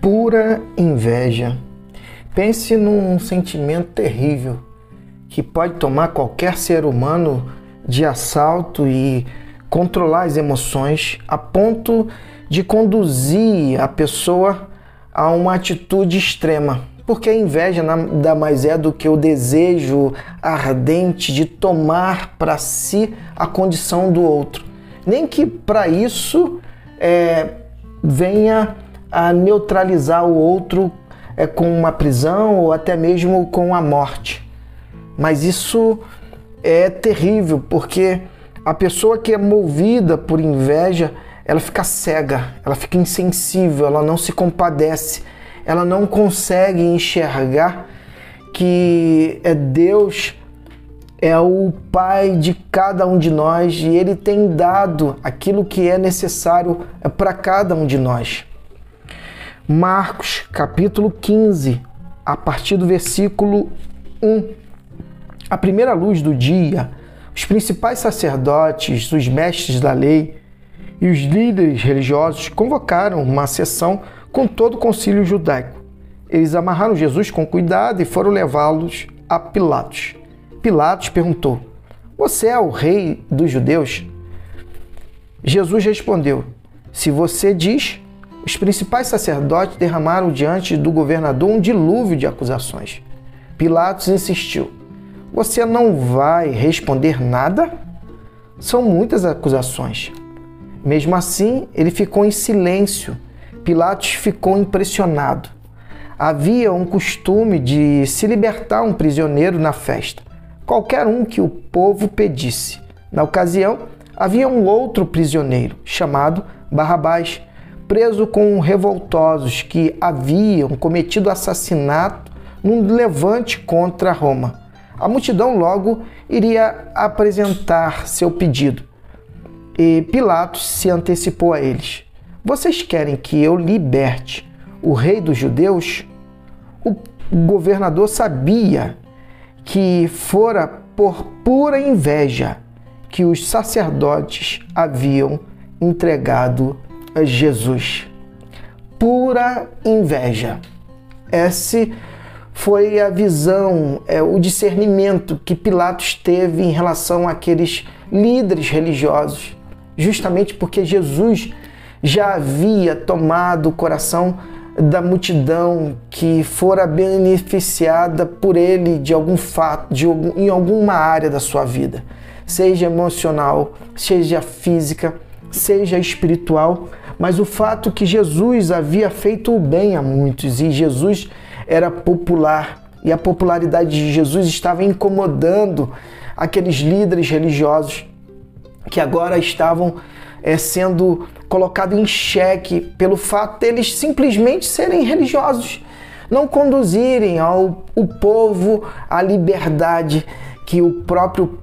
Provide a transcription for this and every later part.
Pura inveja. Pense num sentimento terrível que pode tomar qualquer ser humano de assalto e controlar as emoções a ponto de conduzir a pessoa a uma atitude extrema. Porque a inveja nada mais é do que o desejo ardente de tomar para si a condição do outro. Nem que para isso é, venha a neutralizar o outro é, com uma prisão ou até mesmo com a morte. Mas isso é terrível porque a pessoa que é movida por inveja, ela fica cega, ela fica insensível, ela não se compadece, ela não consegue enxergar que é Deus é o Pai de cada um de nós e Ele tem dado aquilo que é necessário para cada um de nós. Marcos capítulo 15, a partir do versículo 1. A primeira luz do dia, os principais sacerdotes, os mestres da lei e os líderes religiosos convocaram uma sessão com todo o concílio judaico. Eles amarraram Jesus com cuidado e foram levá-los a Pilatos. Pilatos perguntou: Você é o rei dos judeus? Jesus respondeu: Se você diz, os principais sacerdotes derramaram diante do governador um dilúvio de acusações. Pilatos insistiu: Você não vai responder nada? São muitas acusações. Mesmo assim, ele ficou em silêncio. Pilatos ficou impressionado. Havia um costume de se libertar um prisioneiro na festa, qualquer um que o povo pedisse. Na ocasião, havia um outro prisioneiro, chamado Barrabás preso com revoltosos que haviam cometido assassinato num levante contra Roma. A multidão logo iria apresentar seu pedido. E Pilatos se antecipou a eles. Vocês querem que eu liberte o rei dos judeus? O governador sabia que fora por pura inveja que os sacerdotes haviam entregado Jesus. Pura inveja. Esse foi a visão, é, o discernimento que Pilatos teve em relação àqueles líderes religiosos, justamente porque Jesus já havia tomado o coração da multidão que fora beneficiada por ele de algum fato, de algum, em alguma área da sua vida, seja emocional, seja física, seja espiritual, mas o fato que Jesus havia feito o bem a muitos e Jesus era popular e a popularidade de Jesus estava incomodando aqueles líderes religiosos que agora estavam é, sendo colocados em xeque pelo fato deles simplesmente serem religiosos, não conduzirem ao o povo à liberdade que o próprio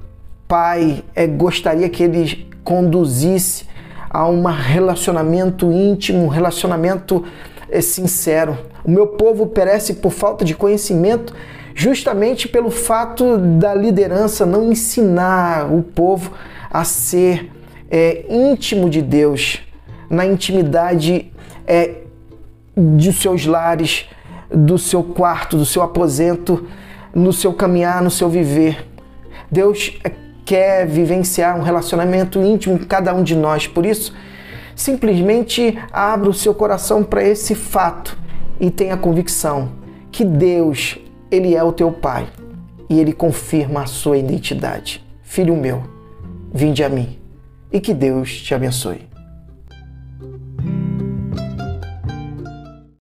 Pai é, gostaria que eles conduzisse a um relacionamento íntimo, um relacionamento é, sincero. O meu povo perece por falta de conhecimento, justamente pelo fato da liderança não ensinar o povo a ser é, íntimo de Deus, na intimidade é, de seus lares, do seu quarto, do seu aposento, no seu caminhar, no seu viver. Deus é quer vivenciar um relacionamento íntimo com cada um de nós. Por isso, simplesmente abra o seu coração para esse fato e tenha convicção que Deus, ele é o teu pai e ele confirma a sua identidade. Filho meu, vinde a mim e que Deus te abençoe.